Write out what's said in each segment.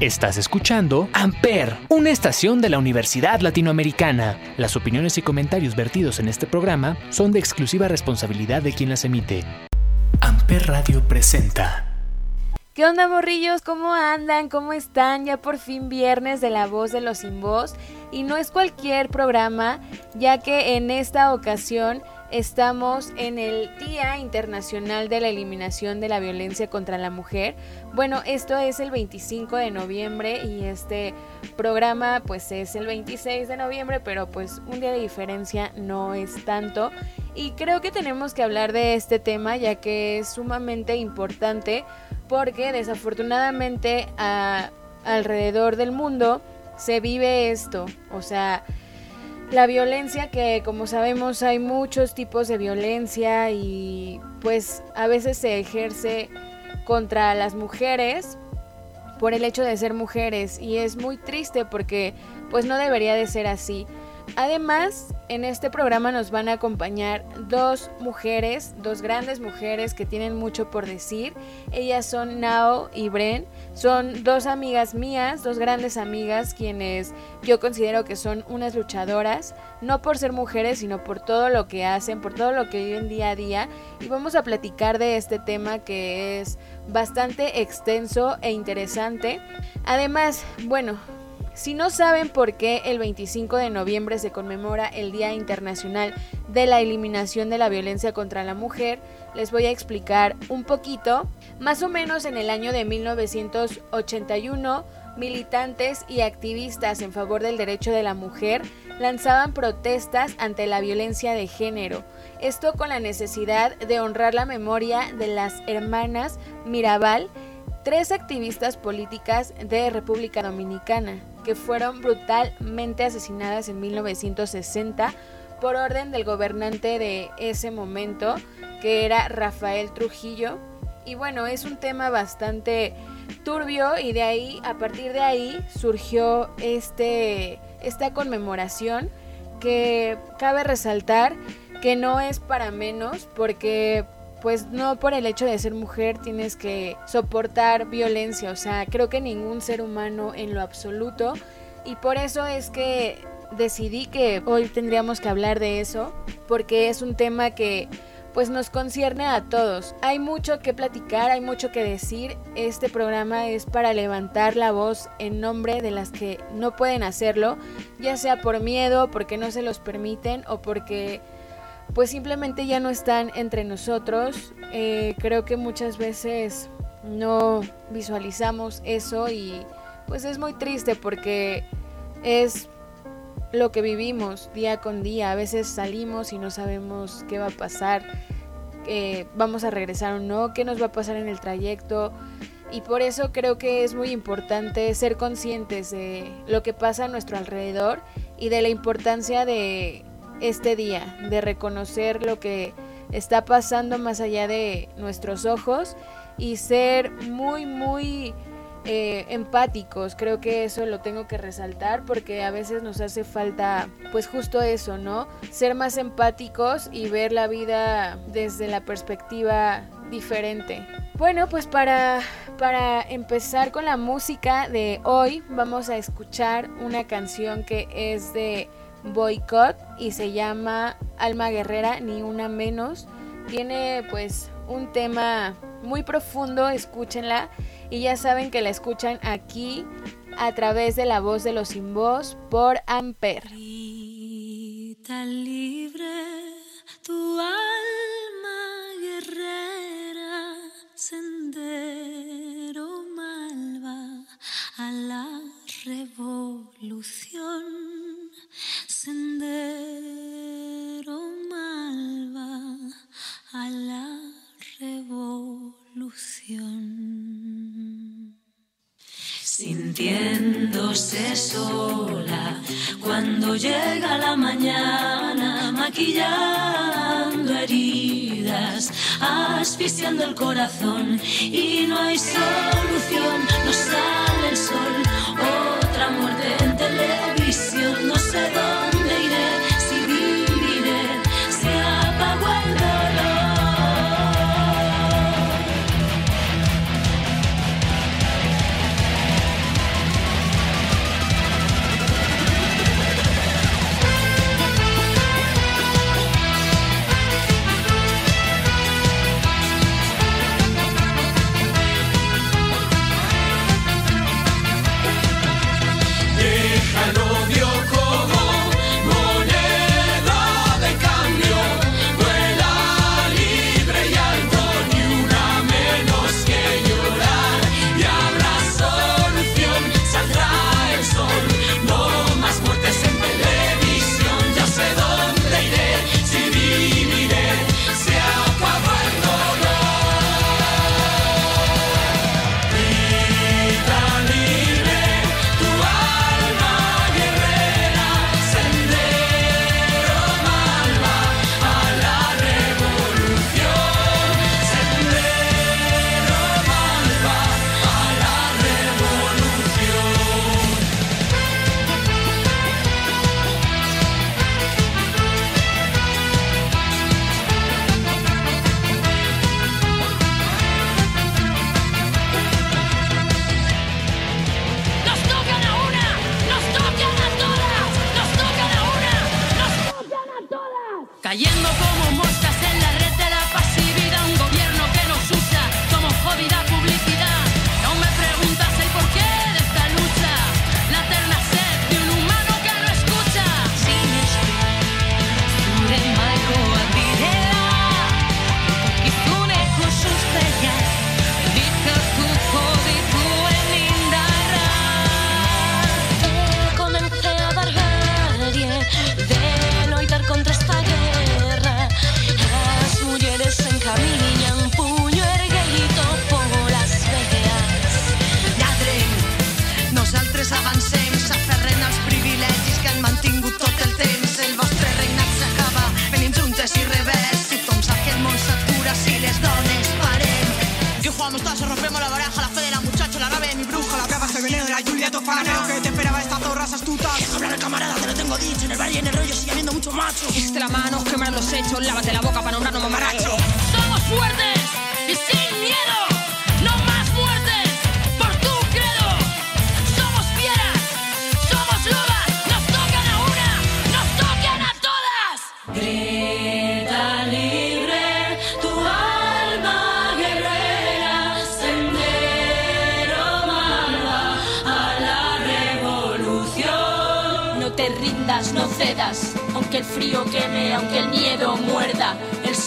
Estás escuchando Amper, una estación de la Universidad Latinoamericana. Las opiniones y comentarios vertidos en este programa son de exclusiva responsabilidad de quien las emite. Amper Radio presenta. ¿Qué onda, morrillos? ¿Cómo andan? ¿Cómo están? Ya por fin viernes de la voz de los sin voz. Y no es cualquier programa, ya que en esta ocasión Estamos en el Día Internacional de la Eliminación de la Violencia contra la Mujer. Bueno, esto es el 25 de noviembre y este programa pues es el 26 de noviembre, pero pues un día de diferencia no es tanto. Y creo que tenemos que hablar de este tema ya que es sumamente importante porque desafortunadamente alrededor del mundo se vive esto. O sea, la violencia que como sabemos hay muchos tipos de violencia y pues a veces se ejerce contra las mujeres por el hecho de ser mujeres y es muy triste porque pues no debería de ser así. Además, en este programa nos van a acompañar dos mujeres, dos grandes mujeres que tienen mucho por decir. Ellas son Nao y Bren. Son dos amigas mías, dos grandes amigas, quienes yo considero que son unas luchadoras, no por ser mujeres, sino por todo lo que hacen, por todo lo que viven día a día. Y vamos a platicar de este tema que es bastante extenso e interesante. Además, bueno, si no saben por qué el 25 de noviembre se conmemora el Día Internacional de la Eliminación de la Violencia contra la Mujer, les voy a explicar un poquito. Más o menos en el año de 1981, militantes y activistas en favor del derecho de la mujer lanzaban protestas ante la violencia de género. Esto con la necesidad de honrar la memoria de las hermanas Mirabal, tres activistas políticas de República Dominicana que fueron brutalmente asesinadas en 1960 por orden del gobernante de ese momento, que era Rafael Trujillo. Y bueno, es un tema bastante turbio y de ahí, a partir de ahí, surgió este, esta conmemoración que cabe resaltar que no es para menos porque pues no por el hecho de ser mujer tienes que soportar violencia, o sea, creo que ningún ser humano en lo absoluto y por eso es que decidí que hoy tendríamos que hablar de eso porque es un tema que pues nos concierne a todos. Hay mucho que platicar, hay mucho que decir. Este programa es para levantar la voz en nombre de las que no pueden hacerlo, ya sea por miedo, porque no se los permiten o porque pues simplemente ya no están entre nosotros. Eh, creo que muchas veces no visualizamos eso y pues es muy triste porque es lo que vivimos día con día. A veces salimos y no sabemos qué va a pasar, eh, vamos a regresar o no, qué nos va a pasar en el trayecto. Y por eso creo que es muy importante ser conscientes de lo que pasa a nuestro alrededor y de la importancia de este día, de reconocer lo que está pasando más allá de nuestros ojos y ser muy, muy eh, empáticos. Creo que eso lo tengo que resaltar porque a veces nos hace falta, pues justo eso, ¿no? Ser más empáticos y ver la vida desde la perspectiva diferente. Bueno, pues para, para empezar con la música de hoy, vamos a escuchar una canción que es de Boycott y se llama Alma Guerrera, ni una menos. Tiene pues un tema muy profundo, escúchenla y ya saben que la escuchan aquí a través de la voz de los sin voz por Amper. libre tu alma guerrera, sendero malva a la revolución sendero malva a la revolución. Sintiéndose sola cuando llega la mañana, maquillando heridas, asfixiando el corazón y no hay solución, no sale el sol, televisión, no sé dónde.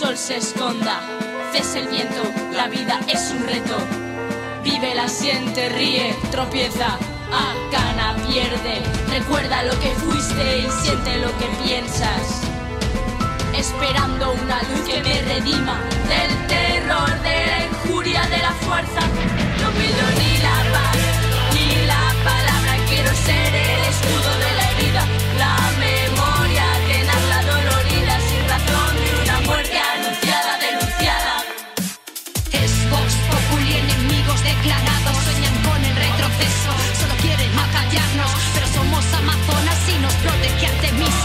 Sol se esconda, cese el viento, la vida es un reto. Vive la siente, ríe, tropieza, a gana, pierde. Recuerda lo que fuiste y siente lo que piensas. Esperando una luz que me redima del terror, de la injuria, de la fuerza. No pido ni la paz, ni la palabra, quiero ser el escudo de nos protege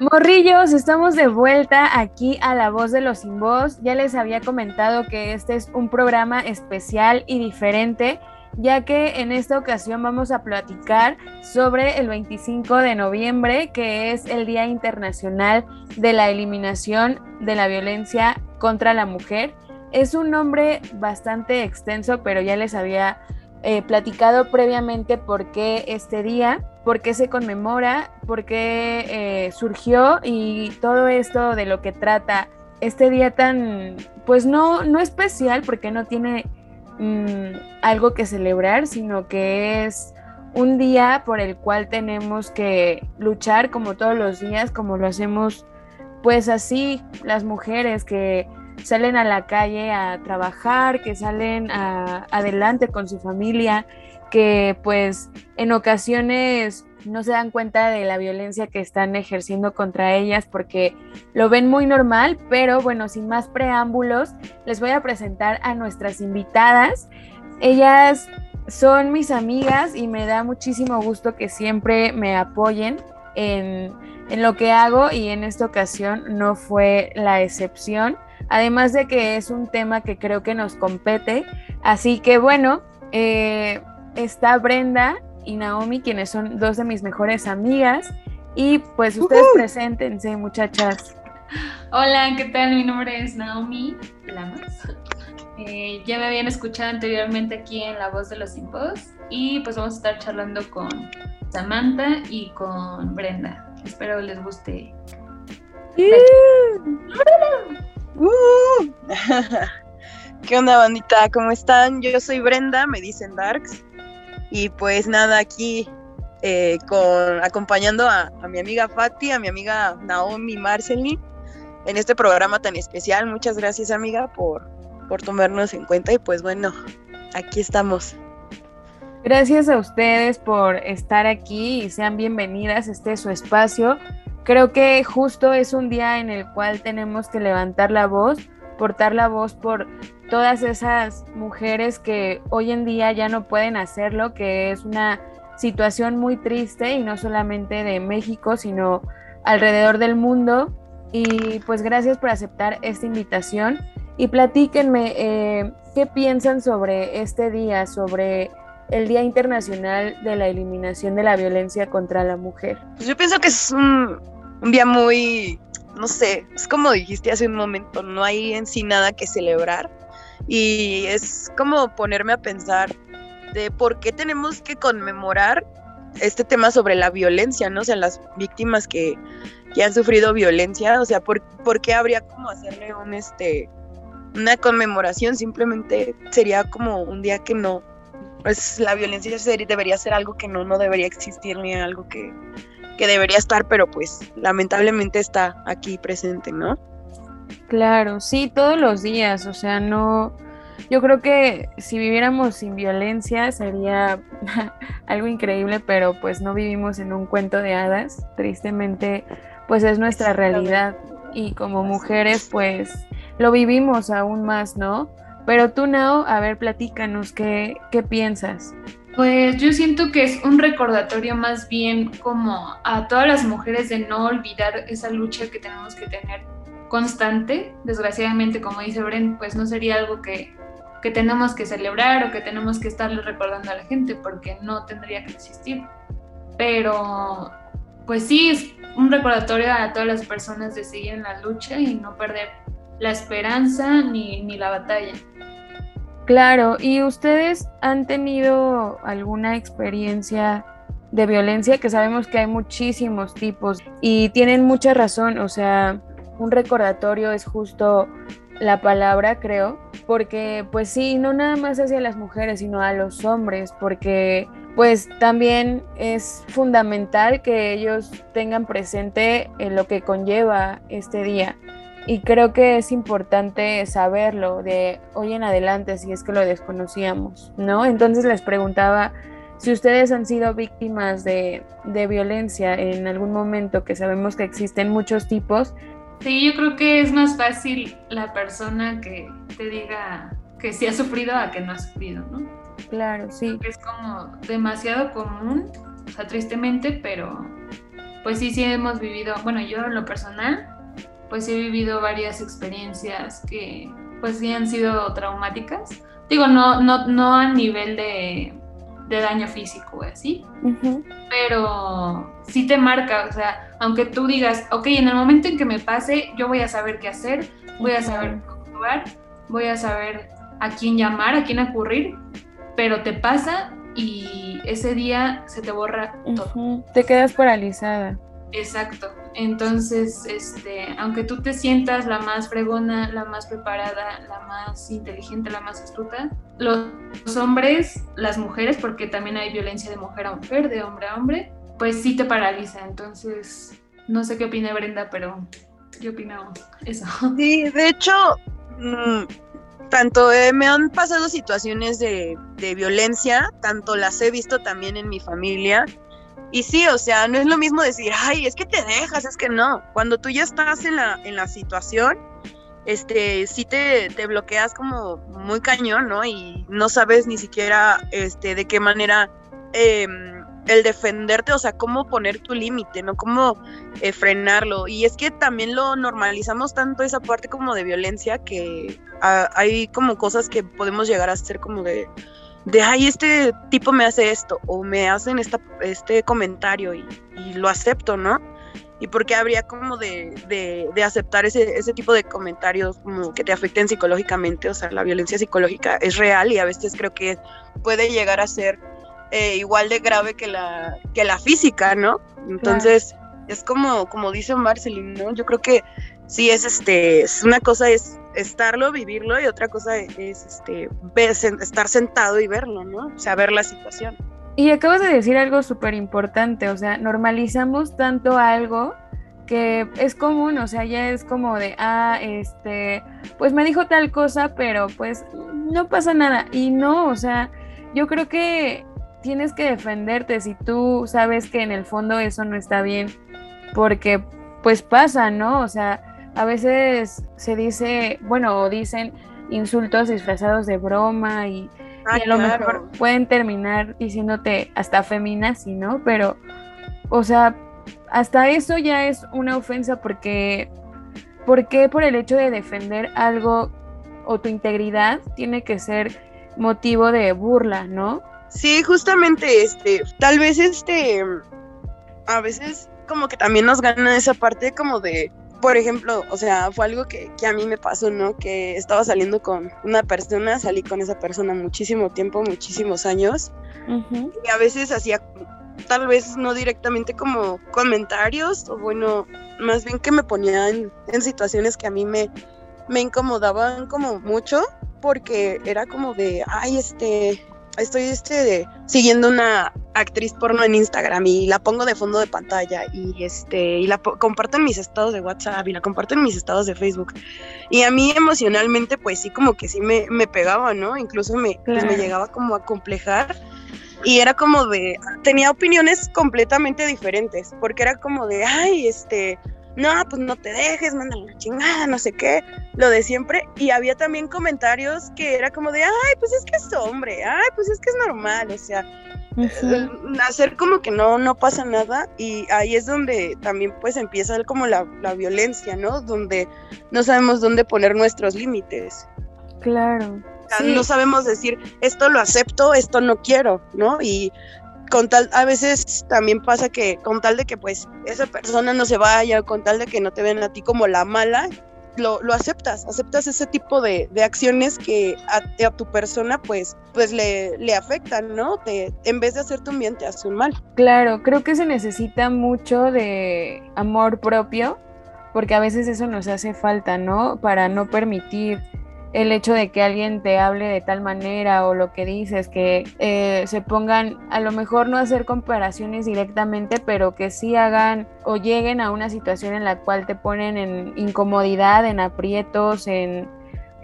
Morrillos, estamos de vuelta aquí a La Voz de los Sin Voz. Ya les había comentado que este es un programa especial y diferente, ya que en esta ocasión vamos a platicar sobre el 25 de noviembre, que es el Día Internacional de la Eliminación de la Violencia contra la Mujer. Es un nombre bastante extenso, pero ya les había eh, platicado previamente por qué este día, por qué se conmemora, por qué eh, surgió y todo esto de lo que trata este día tan, pues no, no especial porque no tiene mm, algo que celebrar, sino que es un día por el cual tenemos que luchar como todos los días, como lo hacemos pues así las mujeres que salen a la calle a trabajar, que salen a- adelante con su familia, que pues en ocasiones no se dan cuenta de la violencia que están ejerciendo contra ellas porque lo ven muy normal, pero bueno, sin más preámbulos, les voy a presentar a nuestras invitadas. Ellas son mis amigas y me da muchísimo gusto que siempre me apoyen en, en lo que hago y en esta ocasión no fue la excepción. Además de que es un tema que creo que nos compete. Así que bueno, eh, está Brenda y Naomi, quienes son dos de mis mejores amigas. Y pues ustedes preséntense, muchachas. Hola, ¿qué tal? Mi nombre es Naomi Lamas. Eh, ya me habían escuchado anteriormente aquí en La Voz de los Voz y pues vamos a estar charlando con Samantha y con Brenda. Espero les guste. ¡Uh! ¿Qué onda, bandita? ¿Cómo están? Yo soy Brenda, me dicen Darks. Y pues nada, aquí eh, acompañando a, a mi amiga Fati, a mi amiga Naomi Marcelin, en este programa tan especial. Muchas gracias, amiga, por, por tomarnos en cuenta. Y pues bueno, aquí estamos. Gracias a ustedes por estar aquí y sean bienvenidas. Este es su espacio. Creo que justo es un día en el cual tenemos que levantar la voz, portar la voz por todas esas mujeres que hoy en día ya no pueden hacerlo, que es una situación muy triste y no solamente de México, sino alrededor del mundo. Y pues gracias por aceptar esta invitación y platíquenme eh, qué piensan sobre este día, sobre el Día Internacional de la Eliminación de la Violencia contra la Mujer? Pues yo pienso que es un, un día muy, no sé, es como dijiste hace un momento, no hay en sí nada que celebrar y es como ponerme a pensar de por qué tenemos que conmemorar este tema sobre la violencia, ¿no? O sea, las víctimas que, han sufrido violencia, o sea, ¿por, ¿por, qué habría como hacerle un este una conmemoración? Simplemente sería como un día que no, pues la violencia debería ser algo que no, no debería existir ni algo que, que debería estar, pero pues lamentablemente está aquí presente, ¿no? Claro, sí, todos los días, o sea, no, yo creo que si viviéramos sin violencia sería algo increíble, pero pues no vivimos en un cuento de hadas, tristemente pues es nuestra realidad y como mujeres pues lo vivimos aún más, ¿no? Pero tú, Nao, a ver, platícanos, ¿qué, qué piensas? Pues yo siento que es un recordatorio más bien como a todas las mujeres de no olvidar esa lucha que tenemos que tener constante. Desgraciadamente, como dice Bren, pues no sería algo que, que tenemos que celebrar o que tenemos que estarle recordando a la gente porque no tendría que existir. Pero pues sí, es un recordatorio a todas las personas de seguir en la lucha y no perder la esperanza ni, ni la batalla. Claro, ¿y ustedes han tenido alguna experiencia de violencia? Que sabemos que hay muchísimos tipos y tienen mucha razón, o sea, un recordatorio es justo la palabra, creo, porque pues sí, no nada más hacia las mujeres, sino a los hombres, porque pues también es fundamental que ellos tengan presente en lo que conlleva este día. Y creo que es importante saberlo de hoy en adelante si es que lo desconocíamos, ¿no? Entonces les preguntaba si ustedes han sido víctimas de, de violencia en algún momento, que sabemos que existen muchos tipos, Sí, yo creo que es más fácil la persona que te diga que sí ha sufrido a que no ha sufrido, ¿no? Claro, sí. Es como demasiado común, o sea, tristemente, pero pues sí, sí hemos vivido, bueno, yo en lo personal, pues he vivido varias experiencias que pues sí han sido traumáticas. Digo, no, no, no a nivel de de daño físico, así. Pero sí te marca, o sea, aunque tú digas, ok, en el momento en que me pase, yo voy a saber qué hacer, voy a saber cómo actuar, voy a saber a quién llamar, a quién ocurrir, pero te pasa y ese día se te borra todo. Te quedas paralizada. Exacto. Entonces, este, aunque tú te sientas la más fregona, la más preparada, la más inteligente, la más astuta, los hombres, las mujeres, porque también hay violencia de mujer a mujer, de hombre a hombre, pues sí te paraliza. Entonces, no sé qué opina Brenda, pero yo opino eso. Sí, de hecho, mm, tanto eh, me han pasado situaciones de, de violencia, tanto las he visto también en mi familia y sí, o sea, no es lo mismo decir, ay, es que te dejas, es que no. Cuando tú ya estás en la, en la situación, este, sí te, te bloqueas como muy cañón, ¿no? Y no sabes ni siquiera este, de qué manera em, el defenderte, o sea, cómo poner tu límite, ¿no? Cómo eh, frenarlo. Y es que también lo normalizamos tanto esa parte como de violencia que ah, hay como cosas que podemos llegar a hacer como de de, ay, este tipo me hace esto o me hacen esta, este comentario y, lo acepto, ¿no? Y porque habría como de, de, aceptar ese, ese, tipo de comentarios como que te afecten psicológicamente, o sea, la violencia psicológica es real y a veces creo que puede llegar a ser eh, igual de grave que la, que la física, ¿no? Entonces, es como, como dice Marcelino, ¿no? Yo creo que sí es este, es una cosa es estarlo, vivirlo y otra cosa es este, estar sentado y verlo, ¿no? O sea, ver la situación. Y acabas de decir algo súper importante, o sea, normalizamos tanto algo que es común, o sea, ya es como de, ah, este, pues me dijo tal cosa, pero pues no pasa nada. Y no, o sea, yo creo que tienes que defenderte si tú sabes que en el fondo eso no está bien, porque pues pasa, ¿no? O sea, a veces se dice, bueno, o dicen insultos disfrazados de broma y, a lo mejor pueden terminar diciéndote hasta feminazi, ¿no? Pero, o sea, hasta eso ya es una ofensa porque, porque por el hecho de defender algo o tu integridad tiene que ser motivo de burla, ¿no? Sí, justamente, este, tal vez este, a veces como que también nos gana esa parte como de, por ejemplo, o sea, fue algo que, que a mí me pasó, ¿no? Que estaba saliendo con una persona, salí con esa persona muchísimo tiempo, muchísimos años, y a veces hacía tal vez no directamente como comentarios, o bueno, más bien que me ponía en, en situaciones que a mí me, me incomodaban como mucho, porque era como de, ay, este, estoy este, siguiendo una actriz porno en Instagram y la pongo de fondo de pantalla y este y la comparto en mis estados de WhatsApp y la comparto en mis estados de Facebook. Y a mí emocionalmente pues sí como que sí me, me pegaba, ¿no? Incluso me, pues, me llegaba como a complejar y era como de, tenía opiniones completamente diferentes, porque era como de, ay, este, no, pues no te dejes, mándale la chingada, no sé qué, lo de siempre. Y había también comentarios que era como de, ay, pues es que es hombre, ay, pues es que es normal, o sea, hacer como que no, no pasa nada y ahí es donde también pues empieza como la, la violencia, ¿no? Donde no sabemos dónde poner nuestros límites. Claro. No sabemos decir, esto lo acepto, esto no quiero, ¿no? Y con tal, a veces también pasa que con tal de que pues esa persona no se vaya, con tal de que no te ven a ti como la mala, lo, lo aceptas, aceptas ese tipo de, de acciones que a, a, tu persona pues, pues le, le afectan, ¿no? Te, en vez de hacerte un bien, te hace un mal. Claro, creo que se necesita mucho de amor propio, porque a veces eso nos hace falta, ¿no? Para no permitir el hecho de que alguien te hable de tal manera o lo que dices, que eh, se pongan, a lo mejor no hacer comparaciones directamente, pero que sí hagan o lleguen a una situación en la cual te ponen en incomodidad, en aprietos, en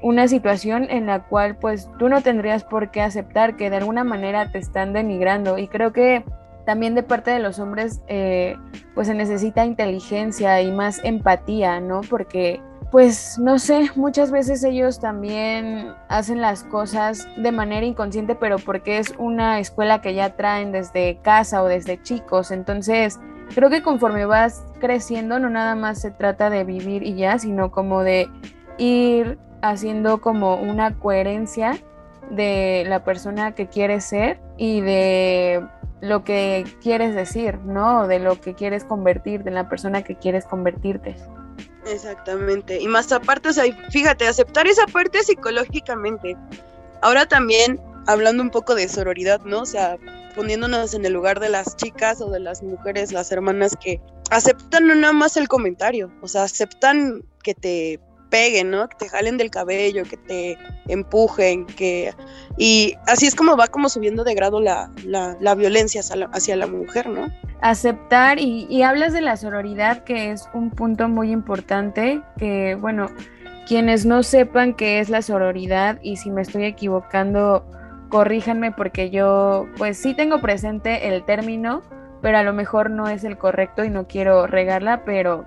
una situación en la cual pues tú no tendrías por qué aceptar que de alguna manera te están denigrando y creo que también de parte de los hombres eh, pues se necesita inteligencia y más empatía, ¿no? Porque pues no sé, muchas veces ellos también hacen las cosas de manera inconsciente, pero porque es una escuela que ya traen desde casa o desde chicos. Entonces, creo que conforme vas creciendo, no nada más se trata de vivir y ya, sino como de ir haciendo como una coherencia de la persona que quieres ser y de lo que quieres decir, ¿no? De lo que quieres convertirte, en la persona que quieres convertirte. Exactamente. Y más aparte, o sea, fíjate, aceptar esa parte psicológicamente. Ahora también, hablando un poco de sororidad, ¿no? O sea, poniéndonos en el lugar de las chicas o de las mujeres, las hermanas que aceptan no nada más el comentario, o sea, aceptan que te peguen, ¿no? Que te jalen del cabello, que te empujen, que... Y así es como va como subiendo de grado la, la, la violencia hacia la, hacia la, mujer, ¿no? Aceptar y, y hablas de la sororidad, que es un punto muy importante, que bueno, quienes no sepan qué es la sororidad y si me estoy equivocando, corríjanme porque yo pues sí tengo presente el término, pero a lo mejor no es el correcto y no quiero regarla, pero,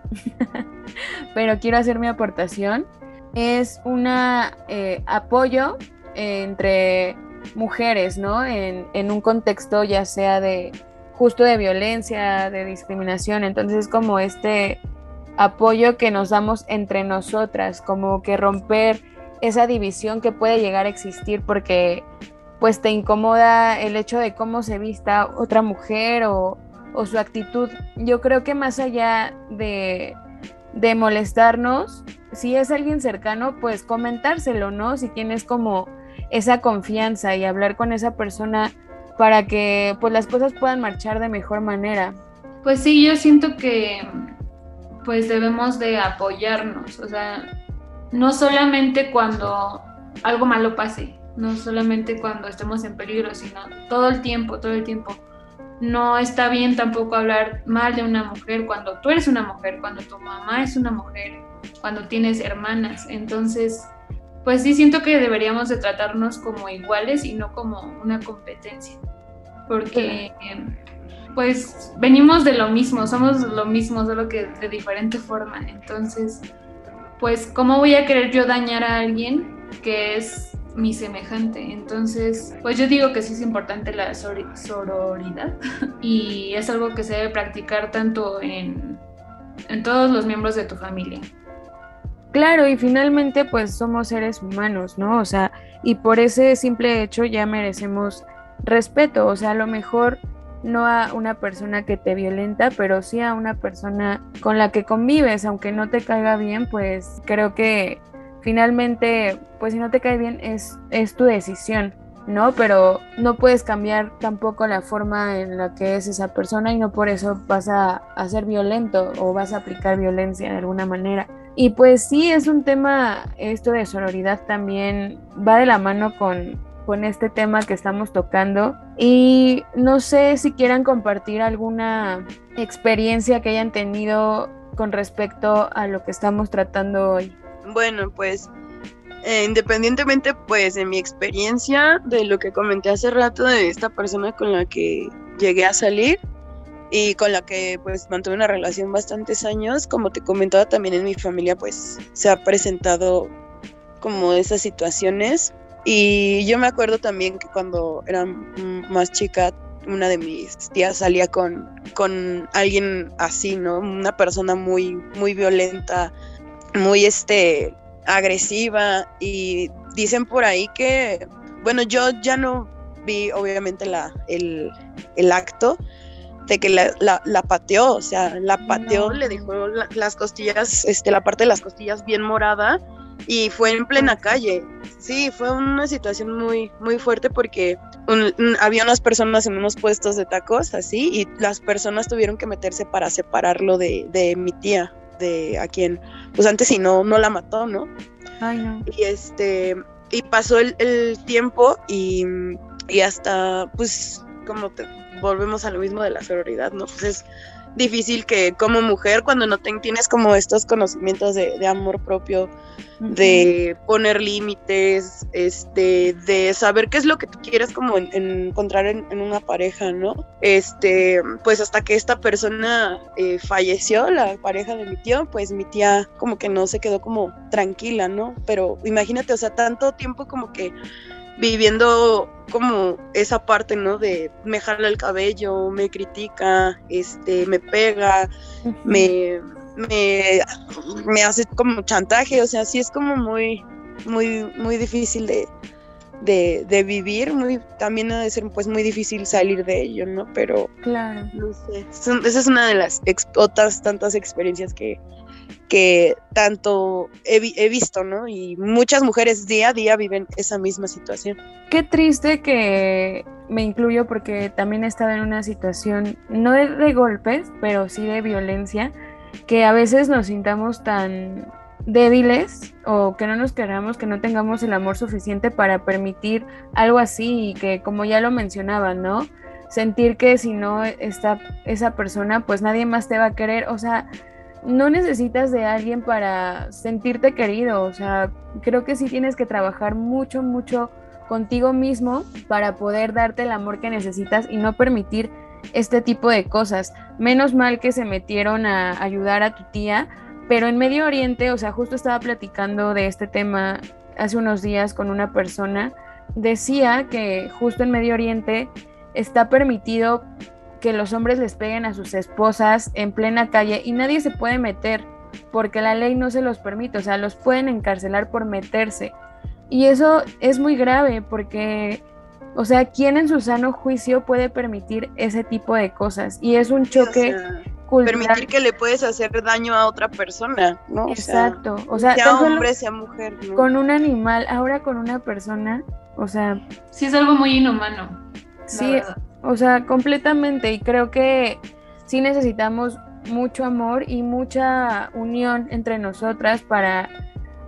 pero quiero hacer mi aportación. Es un eh, apoyo entre mujeres, ¿no? En, un contexto ya sea de justo de violencia, de discriminación. Entonces es como este apoyo que nos damos entre nosotras, como que romper esa división que puede llegar a existir porque pues te incomoda el hecho de cómo se vista otra mujer o, o su actitud. Yo creo que más allá de, de molestarnos, si es alguien cercano, pues comentárselo, ¿no? Si tienes como esa confianza y hablar con esa persona para que pues las cosas puedan marchar de mejor manera. Pues sí, yo siento que pues debemos de apoyarnos, o sea, no solamente cuando algo malo pase, no solamente cuando estemos en peligro, sino todo el tiempo, todo el tiempo no está bien tampoco hablar mal de una mujer cuando tú eres una mujer, cuando tu mamá es una mujer, cuando tienes hermanas. Entonces, pues sí siento que deberíamos de tratarnos como iguales y no como una competencia. Porque pues venimos de lo mismo, somos lo mismo, solo que de diferente forma. Entonces, pues ¿cómo voy a querer yo dañar a alguien que es mi semejante. Entonces, pues yo digo que sí es importante la sororidad y es algo que se debe practicar tanto en, en todos los miembros de tu familia. Claro, y finalmente pues somos seres humanos, ¿no? O sea, y por ese simple hecho ya merecemos respeto, o sea, a lo mejor no a una persona que te violenta, pero sí a una persona con la que convives, aunque no te caiga bien, pues creo que finalmente, pues si no te cae bien es, es tu decisión. ¿no? Pero no puedes cambiar tampoco la forma en la que es esa persona y no por eso vas a, ser violento o vas a aplicar violencia de alguna manera. Y pues sí, es un tema, esto de sororidad también va de la mano con, con este tema que estamos tocando y no sé si quieran compartir alguna experiencia que hayan tenido con respecto a lo que estamos tratando hoy. Bueno, pues eh, independientemente pues de mi experiencia, de lo que comenté hace rato de esta persona con la que llegué a salir y con la que pues mantuve una relación bastantes años, como te comentaba también en mi familia pues se ha presentado como esas situaciones y yo me acuerdo también que cuando era más chica una de mis tías salía con, con alguien así, ¿no? Una persona muy, muy violenta, muy este agresiva y dicen por ahí que, bueno, yo ya no vi obviamente la, el, el acto de que la, la, la, pateó, o sea, la pateó, le dejó las costillas, este, la parte de las costillas bien morada y fue en plena calle. Sí, fue una situación muy, muy fuerte porque había unas personas en unos puestos de tacos así y las personas tuvieron que meterse para separarlo de, de mi tía de a quien, pues antes si no, no la mató, ¿no? Ay, no. Y este, y pasó el, el tiempo y, y, hasta, pues, como te, volvemos a lo mismo de la sororidad, ¿no? Pues es difícil que como mujer, cuando no te, tienes como estos conocimientos de, de amor propio, uh -huh. de poner límites, este, de saber qué es lo que tú quieres como en, en encontrar en, en, una pareja, ¿no? Este, pues hasta que esta persona eh, falleció, la pareja de mi tío, pues mi tía como que no se quedó como tranquila, ¿no? Pero imagínate, o sea, tanto tiempo como que viviendo como esa parte, ¿no? De me jala el cabello, me critica, este, me pega, uh -huh. me, me, me, hace como chantaje, o sea, sí es como muy, muy, muy difícil de, de, de, vivir, muy, también ha de ser pues muy difícil salir de ello, ¿no? Pero, claro. no sé, esa es una de las ex, otras tantas experiencias que, que tanto he, visto, ¿no? Y muchas mujeres día a día viven esa misma situación. Qué triste que me incluyo porque también he estado en una situación, no de, de golpes, pero sí de violencia, que a veces nos sintamos tan débiles o que no nos queramos, que no tengamos el amor suficiente para permitir algo así y que como ya lo mencionaba, ¿no? Sentir que si no está esa persona, pues nadie más te va a querer, o sea, no necesitas de alguien para sentirte querido, o sea, creo que sí tienes que trabajar mucho, mucho contigo mismo para poder darte el amor que necesitas y no permitir este tipo de cosas. Menos mal que se metieron a ayudar a tu tía, pero en Medio Oriente, o sea, justo estaba platicando de este tema hace unos días con una persona, decía que justo en Medio Oriente está permitido que los hombres les peguen a sus esposas en plena calle y nadie se puede meter porque la ley no se los permite, o sea, los pueden encarcelar por meterse. Y eso es muy grave porque, o sea, ¿quién en su sano juicio puede permitir ese tipo de cosas? Y es un choque o sea, cultural. Permitir que le puedes hacer daño a otra persona, ¿no? Exacto. O sea, sea hombre, sea mujer. ¿no? Con un animal, ahora con una persona, o sea... Sí, es algo muy inhumano. Sí, verdad. O sea, completamente. Y creo que sí necesitamos mucho amor y mucha unión entre nosotras para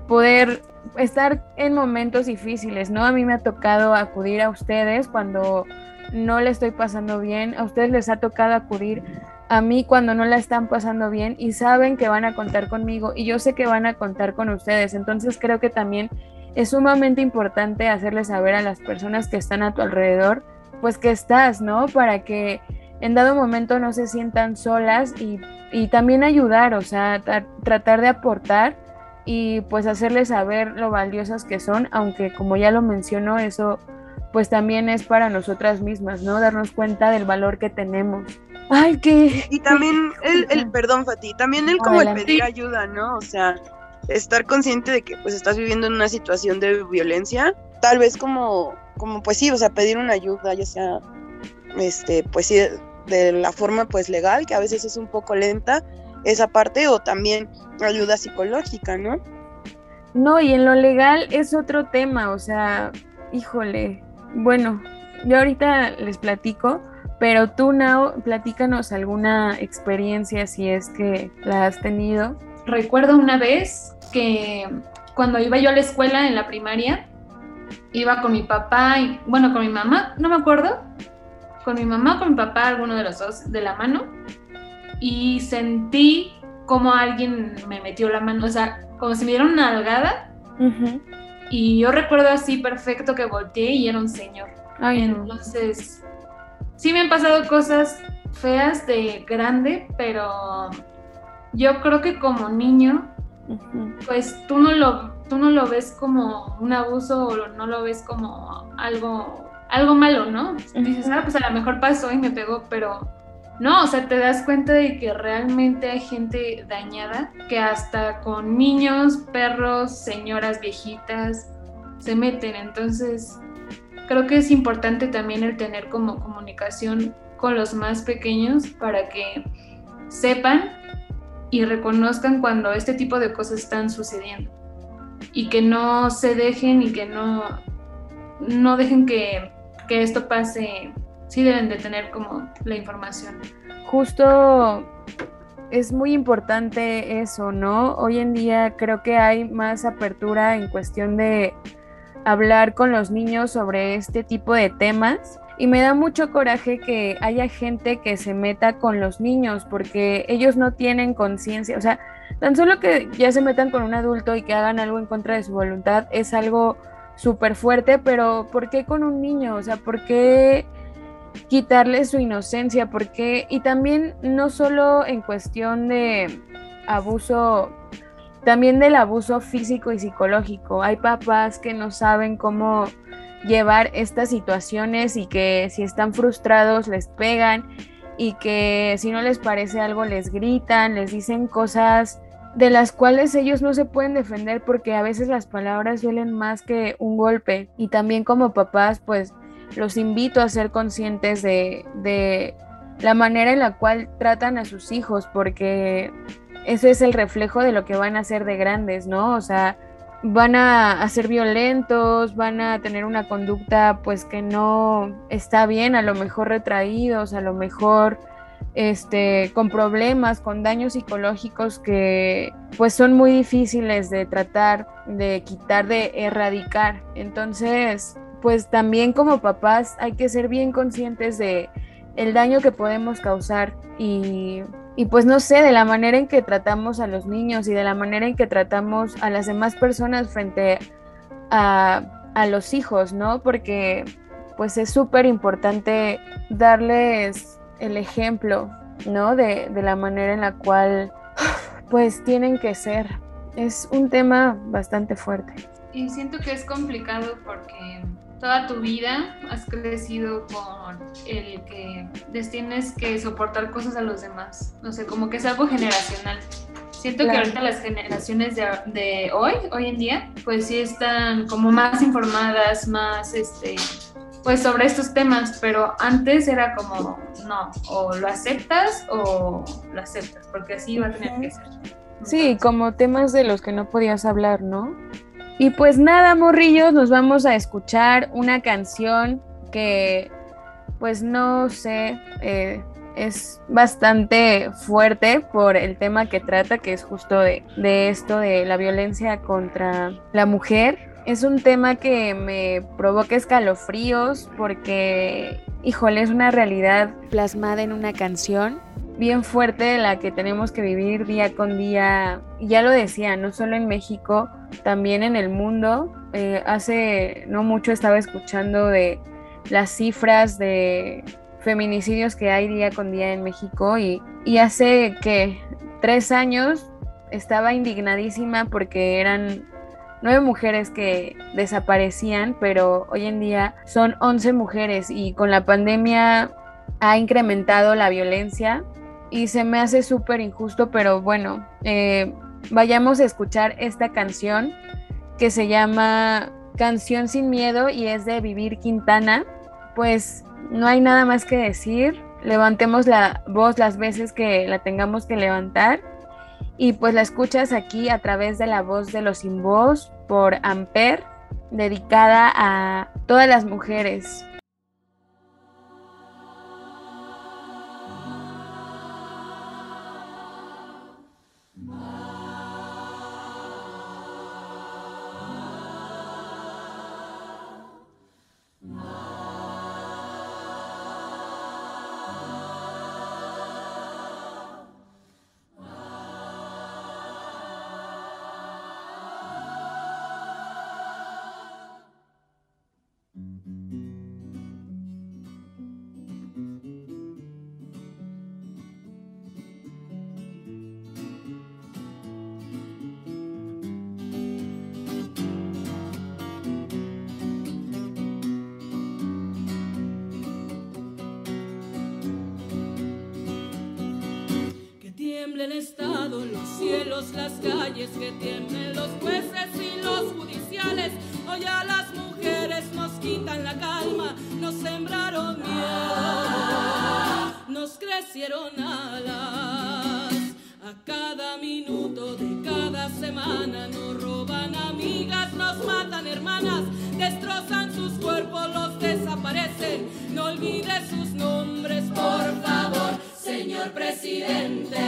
poder estar en momentos difíciles, ¿no? A mí me ha tocado acudir a ustedes cuando no le estoy pasando bien, a ustedes les ha tocado acudir a mí cuando no la están pasando bien y saben que van a contar conmigo y yo sé que van a contar con ustedes, entonces creo que también es sumamente importante hacerles saber a las personas que están a tu alrededor, pues que estás, ¿no? Para que en dado momento no se sientan solas y, y también ayudar, o sea, tra tratar de aportar y pues hacerles saber lo valiosas que son, aunque como ya lo mencionó, eso pues también es para nosotras mismas, ¿no? Darnos cuenta del valor que tenemos. Ay, que... Y también el, el perdón, Fati, también el como el pedir ayuda, ¿no? O sea, estar consciente de que pues estás viviendo en una situación de violencia, tal vez como como pues sí, o sea, pedir una ayuda, ya sea, este, pues sí, de la forma pues legal, que a veces es un poco lenta esa parte, o también ayuda psicológica, ¿no? No, y en lo legal es otro tema, o sea, híjole, bueno, yo ahorita les platico, pero tú, Nao, platícanos alguna experiencia si es que la has tenido. Recuerdo una vez que cuando iba yo a la escuela en la primaria, iba con mi papá y, bueno, con mi mamá, no me acuerdo, con mi mamá o con mi papá, alguno de los dos, de la mano, y sentí como alguien me metió la mano, o sea, como si me dieron una algada, y yo recuerdo así perfecto que volteé y era un señor. Entonces, sí me han pasado cosas feas de grande, pero yo creo que como niño, pues tú no lo tú no lo ves como un abuso o no lo ves como algo algo malo, ¿no? Dices, ah, pues a lo mejor pasó y me pegó, pero no, o sea, te das cuenta de que realmente hay gente dañada, que hasta con niños, perros, señoras viejitas se meten. Entonces, creo que es importante también el tener como comunicación con los más pequeños para que sepan y reconozcan cuando este tipo de cosas están sucediendo y que no se dejen y que no, no dejen que, que esto pase, sí deben de tener como la información. Justo es muy importante eso, ¿no? Hoy en día creo que hay más apertura en cuestión de hablar con los niños sobre este tipo de temas y me da mucho coraje que haya gente que se meta con los niños porque ellos no tienen conciencia. O sea, tan solo que ya se metan con un adulto y que hagan algo en contra de su voluntad es algo súper fuerte, pero ¿por qué con un niño? O sea, ¿por qué quitarle su inocencia? ¿Por qué? Y también no solo en cuestión de abuso, también del abuso físico y psicológico. Hay papás que no saben cómo llevar estas situaciones y que si están frustrados les pegan y que si no les parece algo les gritan, les dicen cosas de las cuales ellos no se pueden defender porque a veces las palabras duelen más que un golpe y también como papás pues los invito a ser conscientes de, de la manera en la cual tratan a sus hijos porque ese es el reflejo de lo que van a ser de grandes, ¿no? O sea, van a, ser violentos, van a tener una conducta pues que no está bien, a lo mejor retraídos, a lo mejor este, con problemas, con daños psicológicos que pues son muy difíciles de tratar, de quitar, de erradicar. Entonces, pues también como papás hay que ser bien conscientes de el daño que podemos causar y y pues no sé, de la manera en que tratamos a los niños y de la manera en que tratamos a las demás personas frente a, los hijos, ¿no? Porque pues es súper importante darles el ejemplo, ¿no? De, de la manera en la cual pues tienen que ser. Es un tema bastante fuerte. Y siento que es complicado porque toda tu vida has crecido con el que tienes que soportar cosas a los demás. No sé, como que es algo generacional. Siento que ahorita las generaciones de, hoy, hoy en día, pues sí están como más informadas, más, este, pues sobre estos temas, pero antes era como, no, o lo aceptas o lo aceptas, porque así va a tener que ser. Sí, como temas de los que no podías hablar, ¿no? Y pues nada, morrillos, nos vamos a escuchar una canción que, pues no sé, eh, es bastante fuerte por el tema que trata, que es justo de, de esto, de la violencia contra la mujer. Es un tema que me provoca escalofríos porque, híjole, es una realidad plasmada en una canción bien fuerte la que tenemos que vivir día con día. Ya lo decía, no solo en México, también en el mundo. Eh, hace no mucho estaba escuchando de las cifras de feminicidios que hay día con día en México y, y hace que tres años estaba indignadísima porque eran nueve mujeres que desaparecían, pero hoy en día son once mujeres y con la pandemia ha incrementado la violencia y se me hace súper injusto, pero bueno, eh, vayamos a escuchar esta canción que se llama Canción sin miedo y es de Vivir Quintana. Pues no hay nada más que decir. Levantemos la voz las veces que la tengamos que levantar. Y pues la escuchas aquí a través de la voz de los sin voz por Amper, dedicada a todas las mujeres. Destrozan sus cuerpos, los desaparecen. No olvide sus nombres, por favor, señor presidente.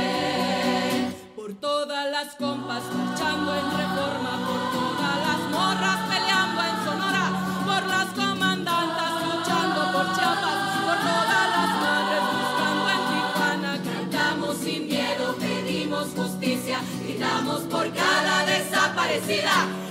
Por todas las compas marchando en reforma, por todas las morras peleando en Sonora, por las comandantas luchando por Chiapas, por todas las madres buscando en Tijuana. Cantamos sin miedo, pedimos justicia, gritamos por cada desaparecida.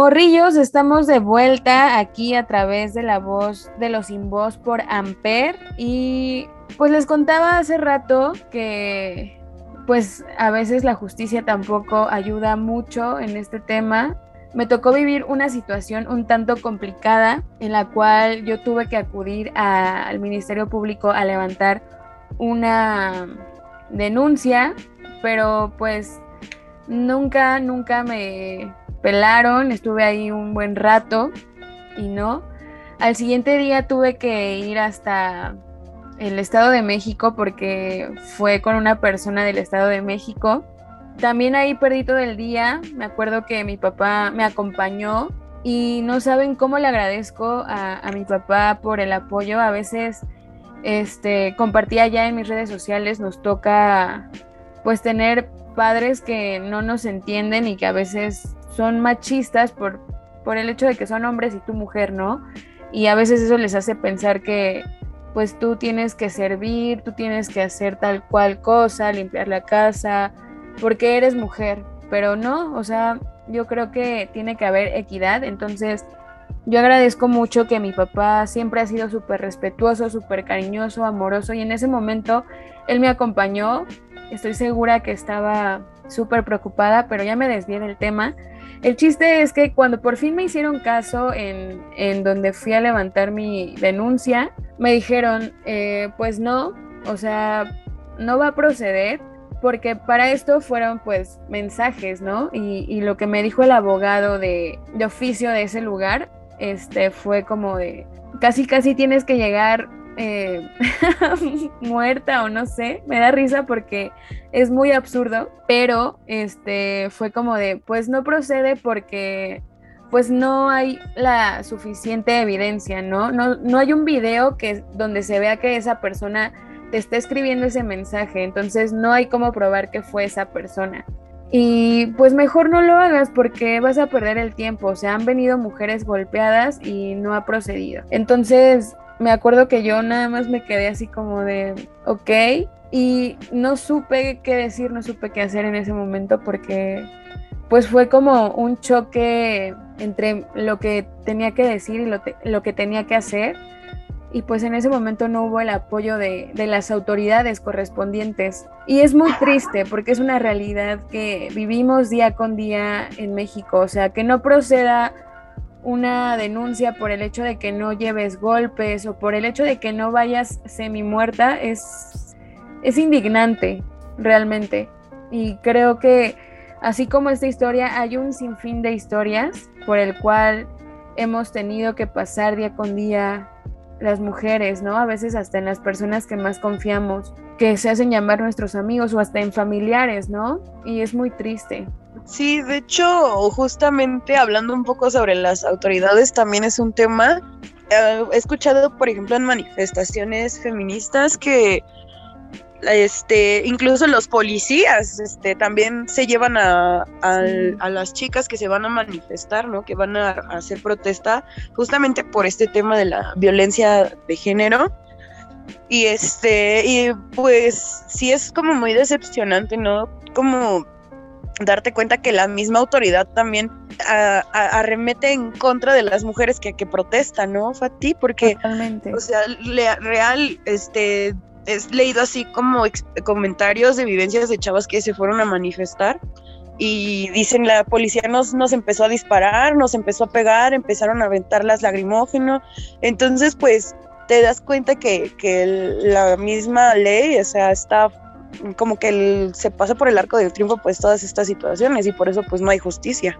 Morrillos, estamos de vuelta aquí a través de la voz de los sin voz por Amper y pues les contaba hace rato que pues a veces la justicia tampoco ayuda mucho en este tema. Me tocó vivir una situación un tanto complicada en la cual yo tuve que acudir al Ministerio Público a levantar una denuncia, pero pues nunca, nunca me pelaron, estuve ahí un buen rato y no. Al siguiente día tuve que ir hasta el Estado de México porque fue con una persona del Estado de México. También ahí perdí todo el día, me acuerdo que mi papá me acompañó y no saben cómo le agradezco a, a mi papá por el apoyo. A veces este, compartía ya en mis redes sociales, nos toca pues tener padres que no nos entienden y que a veces son machistas por, por el hecho de que son hombres y tú mujer, ¿no? Y a veces eso les hace pensar que pues tú tienes que servir, tú tienes que hacer tal cual cosa, limpiar la casa, porque eres mujer, pero no, o sea, yo creo que tiene que haber equidad, entonces yo agradezco mucho que mi papá siempre ha sido súper respetuoso, súper cariñoso, amoroso y en ese momento él me acompañó, estoy segura que estaba súper preocupada, pero ya me desvié del tema. El chiste es que cuando por fin me hicieron caso en, en donde fui a levantar mi denuncia, me dijeron, eh, pues no, o sea, no va a proceder porque para esto fueron pues mensajes, ¿no? Y, y lo que me dijo el abogado de, de, oficio de ese lugar, este, fue como de, casi, casi tienes que llegar eh, muerta o no sé, me da risa porque es muy absurdo, pero este, fue como de, pues no procede porque pues no hay la suficiente evidencia, ¿no? No, no hay un video que, donde se vea que esa persona te está escribiendo ese mensaje, entonces no hay cómo probar que fue esa persona. Y pues mejor no lo hagas porque vas a perder el tiempo, o sea, han venido mujeres golpeadas y no ha procedido. Entonces, me acuerdo que yo nada más me quedé así como de, ok, y no supe qué decir, no supe qué hacer en ese momento porque pues fue como un choque entre lo que tenía que decir y lo, lo, que tenía que hacer. Y pues en ese momento no hubo el apoyo de, de, las autoridades correspondientes. Y es muy triste porque es una realidad que vivimos día con día en México. O sea, que no proceda una denuncia por el hecho de que no lleves golpes o por el hecho de que no vayas semi muerta es, es indignante realmente. Y creo que Así como esta historia, hay un sinfín de historias por el cual hemos tenido que pasar día con día las mujeres, ¿no? A veces hasta en las personas que más confiamos, que se hacen llamar nuestros amigos o hasta en familiares, ¿no? Y es muy triste. Sí, de hecho, justamente hablando un poco sobre las autoridades, también es un tema. Eh, he escuchado, por ejemplo, en manifestaciones feministas que este, incluso los policías este, también se llevan a, a, sí. a, las chicas que se van a manifestar, ¿no? Que van a, a, hacer protesta justamente por este tema de la violencia de género. Y este, y pues sí es como muy decepcionante, ¿no? Como darte cuenta que la misma autoridad también arremete en contra de las mujeres que, que protestan, ¿no, Fati? Porque, Totalmente. o sea, le, real, este, he leído así como comentarios de vivencias de chavas que se fueron a manifestar y dicen la policía nos, nos empezó a disparar, nos empezó a pegar, empezaron a aventar las lagrimógeno, entonces pues te das cuenta que, que la misma ley, o sea, está como que el, se pasa por el arco del triunfo pues todas estas situaciones y por eso pues no hay justicia.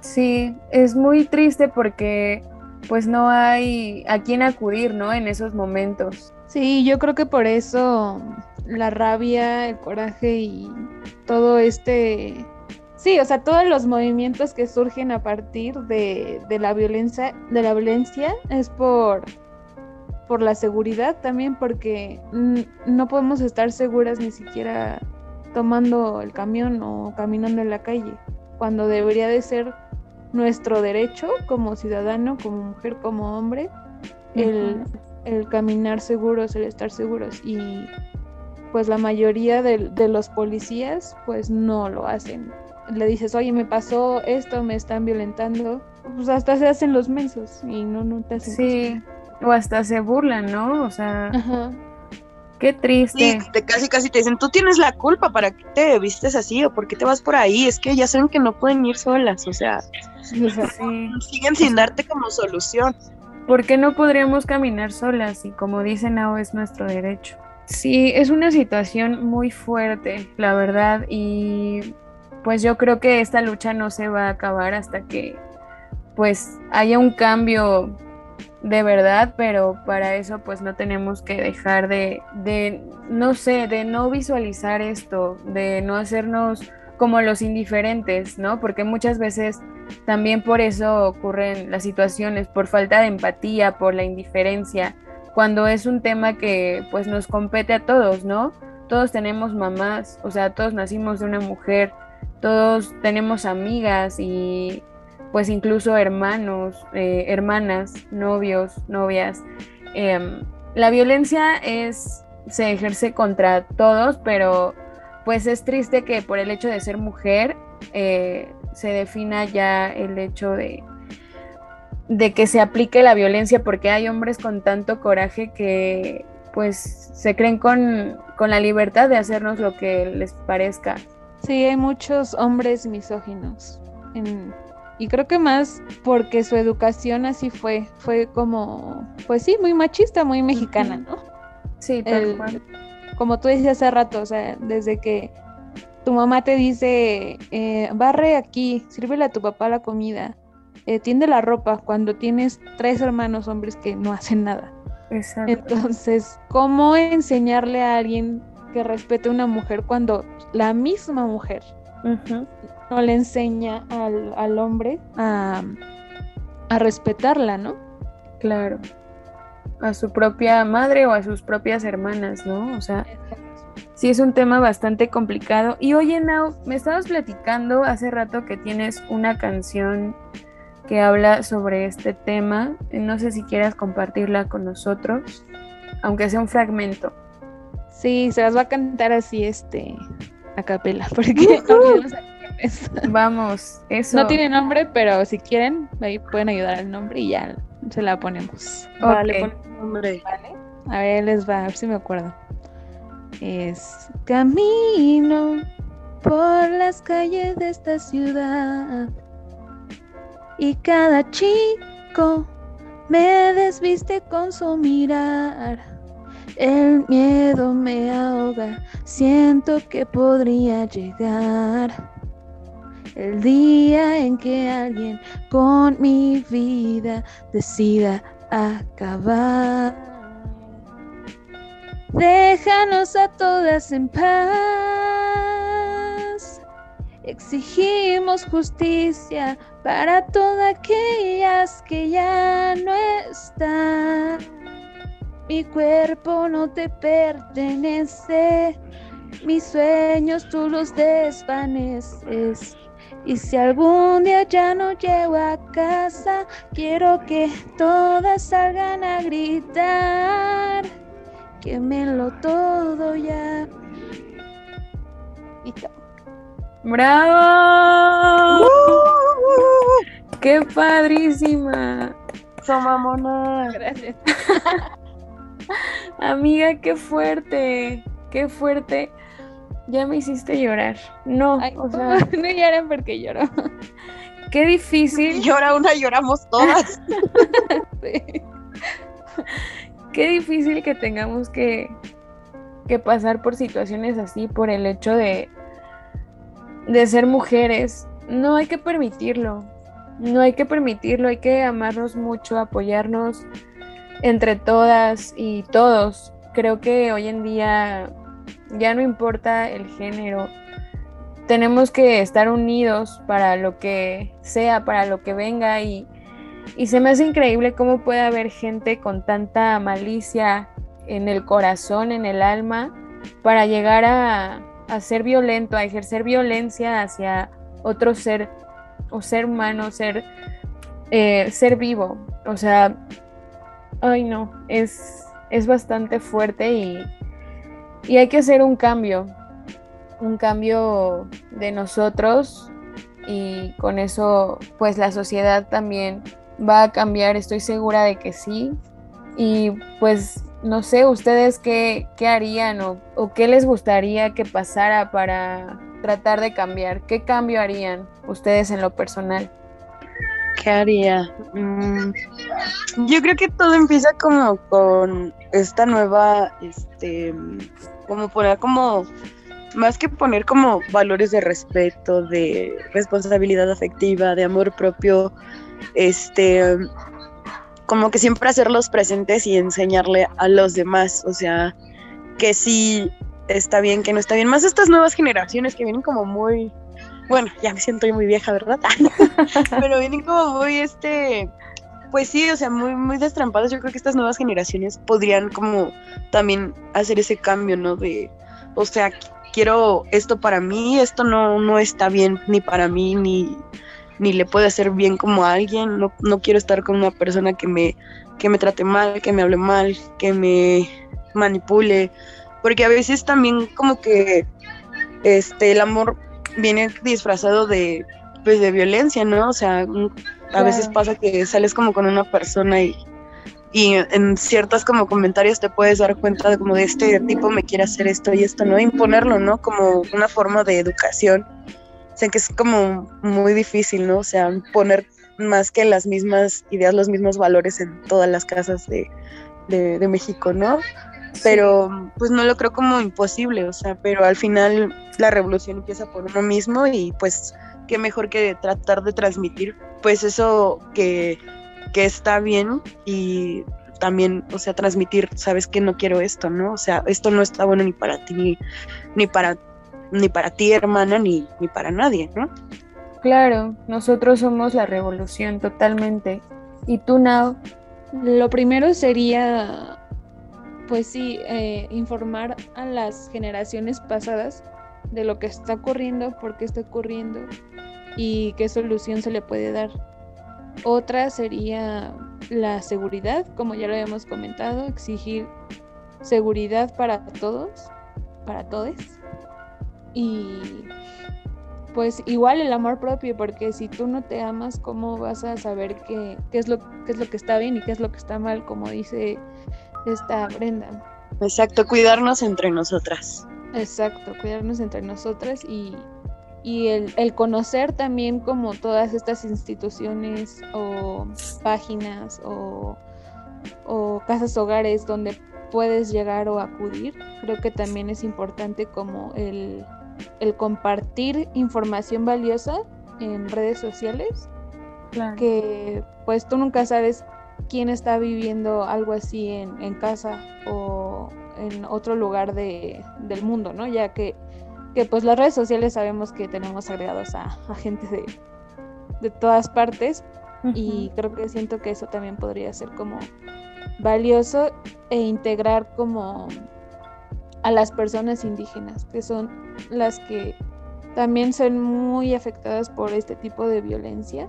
Sí, es muy triste porque pues no hay a quién acudir, ¿no? En esos momentos. Sí, yo creo que por eso la rabia, el coraje y todo este... Sí, o sea, todos los movimientos que surgen a partir de, de la violencia, de la violencia es por, por la seguridad también, porque no podemos estar seguras ni siquiera tomando el camión o caminando en la calle, cuando debería de ser nuestro derecho como ciudadano, como mujer, como hombre, el, el caminar seguros, el estar seguros y pues la mayoría de, de, los policías pues no lo hacen. Le dices, oye, me pasó esto, me están violentando, pues hasta se hacen los mensos y no, no te hacen Sí, o hasta se burlan, ¿no? O sea, Ajá. qué triste. Sí, te casi casi te dicen, tú tienes la culpa, ¿para qué te vistes así? ¿O por qué te vas por ahí? Es que ya saben que no pueden ir solas, o sea, sí. siguen sin darte como solución. ¿Por qué no podríamos caminar solas? Y como dice Nao, es nuestro derecho. Sí, es una situación muy fuerte, la verdad, y pues yo creo que esta lucha no se va a acabar hasta que pues haya un cambio de verdad, pero para eso pues no tenemos que dejar de, de, no sé, de no visualizar esto, de no hacernos como los indiferentes, ¿no? Porque muchas veces también por eso ocurren las situaciones, por falta de empatía, por la indiferencia, cuando es un tema que pues nos compete a todos, ¿no? Todos tenemos mamás, o sea, todos nacimos de una mujer, todos tenemos amigas y pues incluso hermanos, eh, hermanas, novios, novias. Em, la violencia es, se ejerce contra todos, pero pues es triste que por el hecho de ser mujer eh, se defina ya el hecho de, de que se aplique la violencia, porque hay hombres con tanto coraje que pues se creen con, con la libertad de hacernos lo que les parezca. Sí, hay muchos hombres misóginos. en- y creo que más porque su educación así fue. Fue como, pues sí, muy machista, muy mexicana, ¿no? Sí, tal El- cual. como tú decías hace rato, o sea, desde que tu mamá te dice, eh, barre aquí, sírvele a tu papá la comida, eh, tiende la ropa, cuando tienes tres hermanos hombres que no hacen nada. Exacto. Entonces, ¿cómo enseñarle a alguien que respete a una mujer cuando la misma mujer No le enseña al, al hombre a, a respetarla, ¿no? Claro. A su propia madre o a sus propias hermanas, ¿no? O sea, sí es un tema bastante complicado. Y oye, Nau, me estabas platicando hace rato que tienes una canción que habla sobre este tema. No sé si quieras compartirla con nosotros, aunque sea un fragmento. Sí, se las va a cantar así, este, a capela, porque no. Vamos, eso. No tiene nombre, pero si quieren, ahí pueden ayudar al nombre y ya se la ponemos. Vale, Ok. pon nombre. A ver, les va, a ver si me acuerdo. Es camino por las calles de esta ciudad y cada chico me desviste con su mirar. El miedo me ahoga, siento que podría llegar el día en que alguien con mi vida decida acabar. Déjanos a todas en paz. Exigimos justicia para todas aquellas que ya no están. Mi cuerpo no te pertenece, mis sueños tú los desvaneces. Y si algún día ya no llego a casa, quiero que todas salgan a gritar. Quémelo todo ya. ¡Bravo! ¡Qué padrísima! So mamona. Gracias. Amiga, qué fuerte, qué fuerte. Ya me hiciste llorar. No, Ay, o sea, no lloren porque lloro. qué difícil, Llora una, lloramos todas. Sí. qué difícil que tengamos que, que pasar por situaciones así por el hecho de, de ser mujeres. No hay que permitirlo. No hay que permitirlo, hay que amarnos mucho, apoyarnos entre todas y todos. Creo que hoy en día ya no importa el género. Tenemos que estar unidos para lo que sea, para lo que venga y, y se me hace increíble cómo puede haber gente con tanta malicia en el corazón, en el alma, para llegar a, ser violento, a ejercer violencia hacia otro ser o ser humano, ser, eh, ser vivo. O sea, ay no, es, es bastante fuerte y, y hay que hacer un cambio, un cambio de nosotros y con eso pues la sociedad también va a cambiar, estoy segura de que sí. Y pues no sé, ustedes qué, qué harían o, o qué les gustaría que pasara para tratar de cambiar, qué cambio harían ustedes en lo personal. ¿Qué haría? Mm, yo creo que todo empieza como con esta nueva, este, como poner como, más que poner como valores de respeto, de responsabilidad afectiva, de amor propio, este, como que siempre hacerlos presentes y enseñarle a los demás, o sea, que sí está bien, que no está bien, más estas nuevas generaciones que vienen como muy, bueno, ya me siento muy vieja, ¿verdad? pero vienen como muy este pues sí, o sea, muy muy destrampadas. Yo creo que estas nuevas generaciones podrían como también hacer ese cambio, ¿no? De o sea, quiero esto para mí, esto no, no está bien ni para mí, ni, ni le puede hacer bien como a alguien, no, no quiero estar con una persona que me, que me trate mal, que me hable mal, que me manipule, porque a veces también como que este el amor viene disfrazado de pues de violencia, ¿no? O sea, a veces pasa que sales como con una persona y, y en ciertas como comentarios te puedes dar cuenta de como de este tipo me quiere hacer esto y esto, ¿no? Imponerlo, ¿no? Como una forma de educación. O sea, que es como muy difícil, ¿no? O sea, poner más que las mismas ideas, los mismos valores en todas las casas de, de, de México, ¿no? Pero pues no lo creo como imposible, o sea, pero al final la revolución empieza por uno mismo y pues qué mejor que tratar de transmitir pues eso que, que está bien y también, o sea, transmitir, sabes que no quiero esto, ¿no? O sea, esto no está bueno ni para ti, ni, ni para, ni para ti, hermana, ni, ni para nadie, ¿no? Claro, nosotros somos la revolución totalmente. ¿Y tú, Nao? Lo primero sería, pues sí, eh, informar a las generaciones pasadas de lo que está ocurriendo, por qué está ocurriendo y qué solución se le puede dar. Otra sería la seguridad, como ya lo habíamos comentado, exigir seguridad para todos, para todos. Y pues igual el amor propio, porque si tú no te amas, ¿cómo vas a saber qué, qué, es, lo, qué es lo que está bien y qué es lo que está mal, como dice esta Brenda? Exacto, cuidarnos entre nosotras. Exacto, cuidarnos entre nosotras y, y el, el, conocer también como todas estas instituciones o páginas o, o casas hogares donde puedes llegar o acudir, creo que también es importante como el, el compartir información valiosa en redes sociales, Claro. que pues tú nunca sabes quién está viviendo algo así en, en casa o en otro lugar de, del mundo, ¿no? Ya que, que pues las redes sociales sabemos que tenemos agregados a, a gente de, de todas partes y creo que siento que eso también podría ser como valioso e integrar como a las personas indígenas, que son las que también son muy afectadas por este tipo de violencia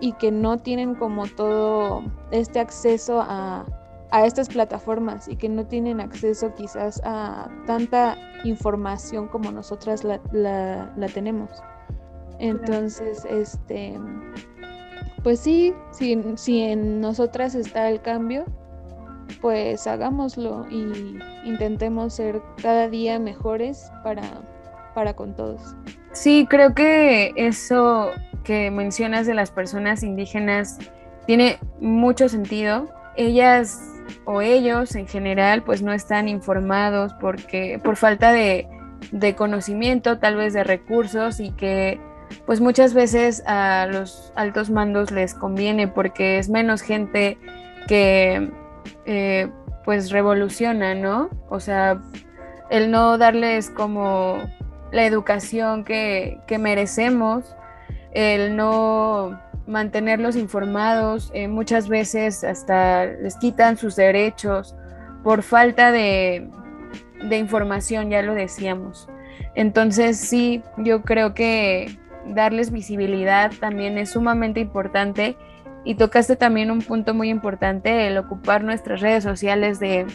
y que no tienen como todo este acceso a, a estas plataformas y que no tienen acceso quizás a tanta información como nosotras la, la, la tenemos. Entonces, este, pues sí, si, si en nosotras está el cambio, pues hagámoslo y intentemos ser cada día mejores para, para con todos. Sí, creo que eso que mencionas de las personas indígenas tiene mucho sentido. Ellas o ellos en general pues no están informados porque por falta de, de conocimiento, tal vez de recursos y que pues muchas veces a los altos mandos les conviene porque es menos gente que eh, pues revoluciona, ¿no? O sea, el no darles como la educación que, que merecemos, el no mantenerlos informados, eh, muchas veces hasta les quitan sus derechos por falta de, de información, ya lo decíamos. Entonces sí, yo creo que darles visibilidad también es sumamente importante y tocaste también un punto muy importante, el ocupar nuestras redes sociales de,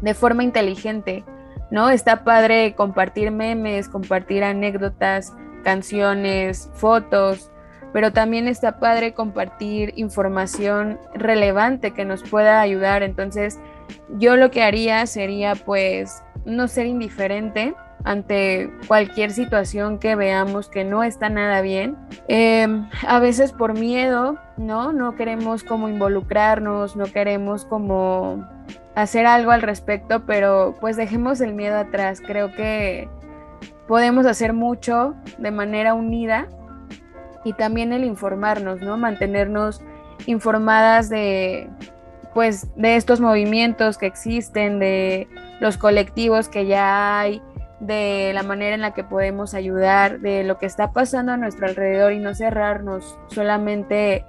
de forma inteligente, ¿no? Está padre compartir memes, compartir anécdotas, canciones, fotos, pero también está padre compartir información relevante que nos pueda ayudar. Entonces, yo lo que haría sería pues no ser indiferente ante cualquier situación que veamos que no está nada bien. Eh, a veces por miedo, ¿no? No queremos como involucrarnos, no queremos como hacer algo al respecto, pero pues dejemos el miedo atrás. Creo que podemos hacer mucho de manera unida y también el informarnos, ¿no? Mantenernos informadas de pues de estos movimientos que existen, de los colectivos que ya hay, de la manera en la que podemos ayudar, de lo que está pasando a nuestro alrededor y no cerrarnos solamente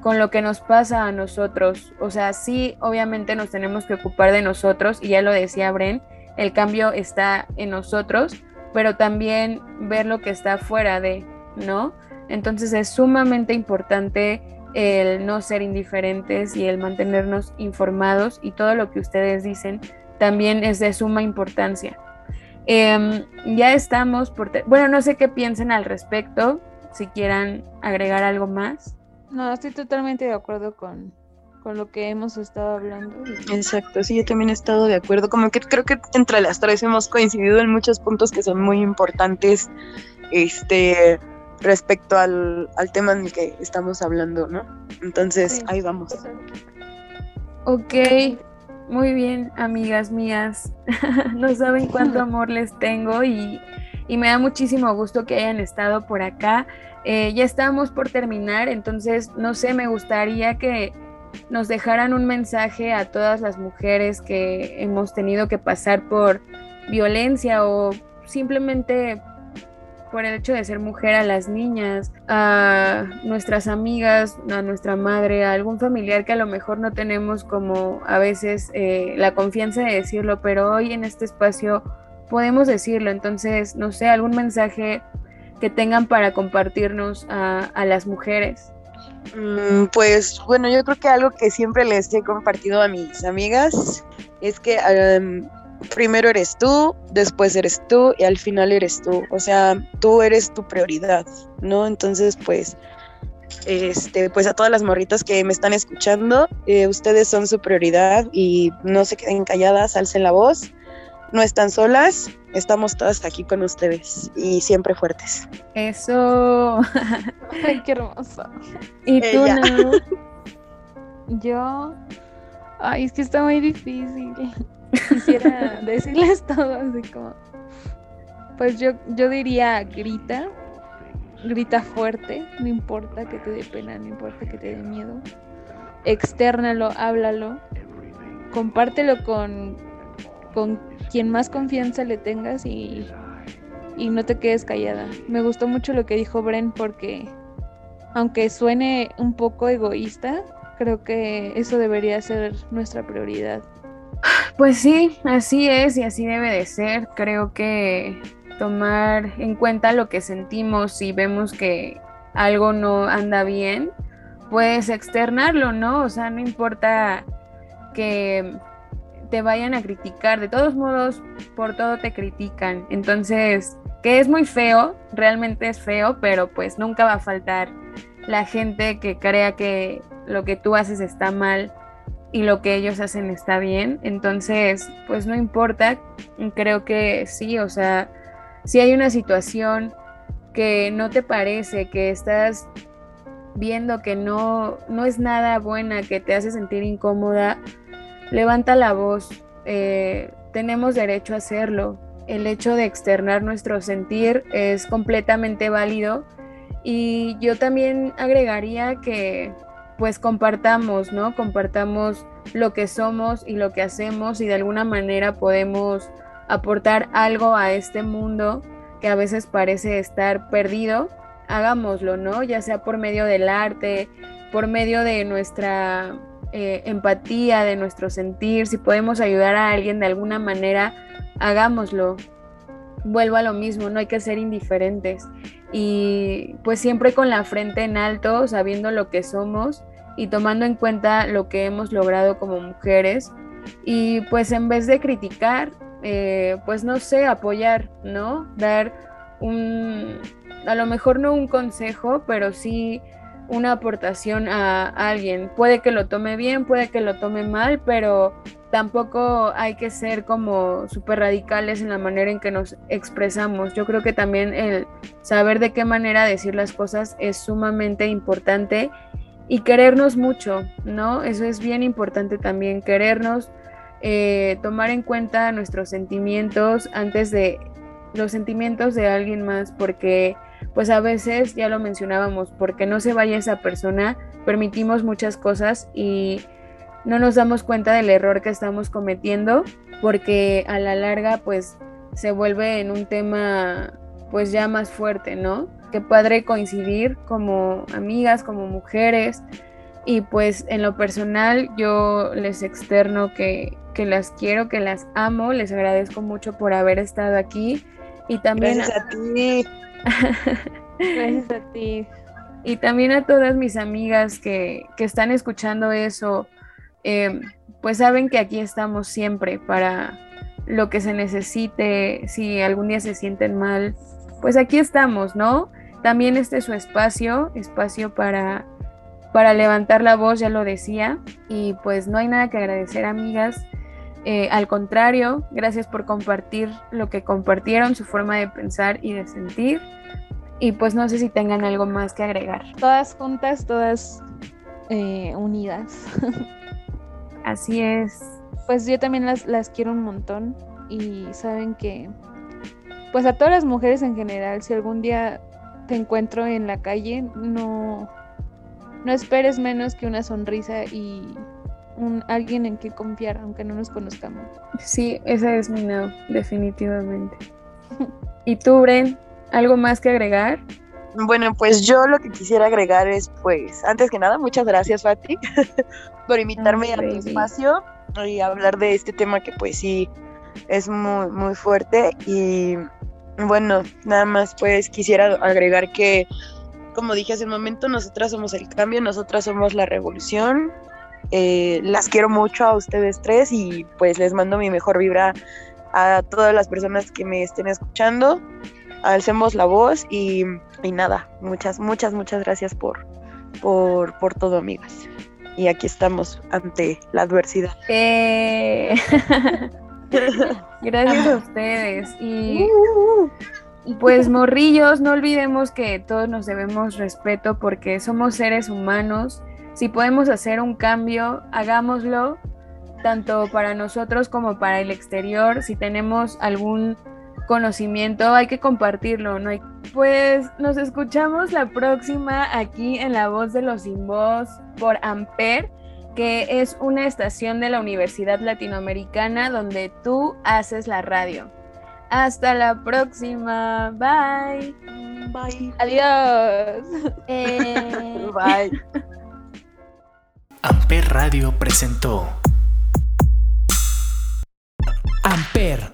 con lo que nos pasa a nosotros. O sea, sí, obviamente nos tenemos que ocupar de nosotros y ya lo decía Bren, el cambio está en nosotros, pero también ver lo que está fuera de, ¿no? Entonces es sumamente importante el no ser indiferentes y el mantenernos informados y todo lo que ustedes dicen también es de suma importancia. Em, ya estamos por... Bueno, no sé qué piensen al respecto, si quieran agregar algo más. No, estoy totalmente de acuerdo con, con lo que hemos estado hablando. Exacto, sí, yo también he estado de acuerdo. Como que creo que entre las tres hemos coincidido en muchos puntos que son muy importantes este, respecto al, al tema en el que estamos hablando, ¿no? Entonces, Sí. ahí vamos. Ok, muy bien, amigas mías. no saben cuánto amor les tengo y, y me da muchísimo gusto que hayan estado por acá. Eh, ya estamos por terminar, entonces, no sé, me gustaría que nos dejaran un mensaje a todas las mujeres que hemos tenido que pasar por violencia o simplemente por el hecho de ser mujer a las niñas, a nuestras amigas, a nuestra madre, a algún familiar que a lo mejor no tenemos como a veces eh, la confianza de decirlo, pero hoy en este espacio podemos decirlo. Entonces, no sé, algún mensaje que tengan para compartirnos a, a las mujeres. Mm, Pues bueno, yo creo que algo que siempre les he compartido a mis amigas es que primero eres tú, después eres tú y al final eres tú. O sea, tú eres tu prioridad, ¿no? Entonces, pues, este, pues a todas las morritas que me están escuchando, eh, ustedes son su prioridad y no se queden calladas, alcen la voz. No están solas, estamos todas aquí con ustedes y siempre fuertes. Eso. Ay, qué hermoso. ¿Y tú, Ella. Nau? Yo, ay, es que está muy difícil. Quisiera decirles todo así como, pues yo, yo diría grita, grita fuerte, no importa que te dé pena, no importa que te dé miedo. Externalo, háblalo, compártelo con, con quien más confianza le tengas y, y no te quedes callada. Me gustó mucho lo que dijo Bren porque aunque suene un poco egoísta, creo que eso debería ser nuestra prioridad. Pues sí, así es y así debe de ser. Creo que tomar en cuenta lo que sentimos si vemos que algo no anda bien, puedes externarlo, ¿no? O sea, no importa que te vayan a criticar, de todos modos, por todo te critican. Entonces, que es muy feo, realmente es feo, pero pues nunca va a faltar la gente que crea que lo que tú haces está mal y lo que ellos hacen está bien. Entonces, pues no importa, creo que sí, o sea, si hay una situación que no te parece, que estás viendo que no, no es nada buena, que te hace sentir incómoda, levanta la voz. eh, tenemos derecho a hacerlo. El hecho de externar nuestro sentir es completamente válido. Y yo también agregaría que pues compartamos, ¿no? Compartamos lo que somos y lo que hacemos y de alguna manera podemos aportar algo a este mundo que a veces parece estar perdido, hagámoslo, ¿no? Ya sea por medio del arte, por medio de nuestra eh, empatía, de nuestro sentir, si podemos ayudar a alguien de alguna manera, hagámoslo. Vuelvo a lo mismo, no hay que ser indiferentes y pues siempre con la frente en alto, sabiendo lo que somos y tomando en cuenta lo que hemos logrado como mujeres y pues en vez de criticar, eh, pues no sé, apoyar, ¿no? Dar un, a lo mejor no un consejo, pero sí una aportación a, a alguien. Puede que lo tome bien, puede que lo tome mal, pero tampoco hay que ser como súper radicales en la manera en que nos expresamos. Yo creo que también el saber de qué manera decir las cosas es sumamente importante y querernos mucho, ¿no? Eso es bien importante también, querernos, eh, tomar en cuenta nuestros sentimientos antes de los sentimientos de alguien más, porque pues a veces, ya lo mencionábamos, porque no se vaya esa persona, permitimos muchas cosas y no nos damos cuenta del error que estamos cometiendo, porque a la larga pues se vuelve en un tema pues ya más fuerte, ¿no? Qué padre coincidir como amigas, como mujeres. Y pues en lo personal yo les externo que, que las quiero, que las amo, les agradezco mucho por haber estado aquí Y también Gracias a ti. Gracias a ti. Y también a todas mis amigas que, que están escuchando eso, eh, pues saben que aquí estamos siempre para lo que se necesite, si algún día se sienten mal, pues aquí estamos, ¿no? También este es su espacio, espacio para, para levantar la voz, ya lo decía, y pues no hay nada que agradecer, amigas. Eh, al contrario, gracias por compartir lo que compartieron, su forma de pensar y de sentir. Y pues no sé si tengan algo más que agregar. Todas juntas, todas eh, unidas. Así es. Pues yo también las, las quiero un montón y saben que, pues a todas las mujeres en general, si algún día te encuentro en la calle, no, no esperes menos que una sonrisa y un, alguien en que confiar, aunque no nos conozcamos. Sí, esa es mi no, definitivamente. ¿Y tú, Bren? ¿Algo más que agregar? Bueno, pues yo lo que quisiera agregar es, pues, antes que nada, muchas gracias, Fati, por invitarme a tu espacio y hablar de este tema que, pues, sí, es muy, muy fuerte. Y bueno, nada más, pues, quisiera agregar que, como dije hace un momento, nosotras somos el cambio, nosotras somos la revolución. Eh, las quiero mucho a ustedes tres y, pues, les mando mi mejor vibra a todas las personas que me estén escuchando alcemos la voz y, y nada, muchas, muchas, muchas gracias por, por, por todo, amigas. Y aquí estamos ante la adversidad. Eh, Gracias a ustedes. Y y pues morrillos, no olvidemos que todos nos debemos respeto porque somos seres humanos. Si podemos hacer un cambio, hagámoslo, tanto para nosotros como para el exterior. Si tenemos algún conocimiento, hay que compartirlo, ¿no? hay- Pues nos escuchamos la próxima aquí en La Voz de los Sin Voz por Amper, que es una estación de la Universidad Latinoamericana donde tú haces la radio. Hasta la próxima. Bye. Bye. Adiós. Eh, Bye. Amper Radio presentó Amper,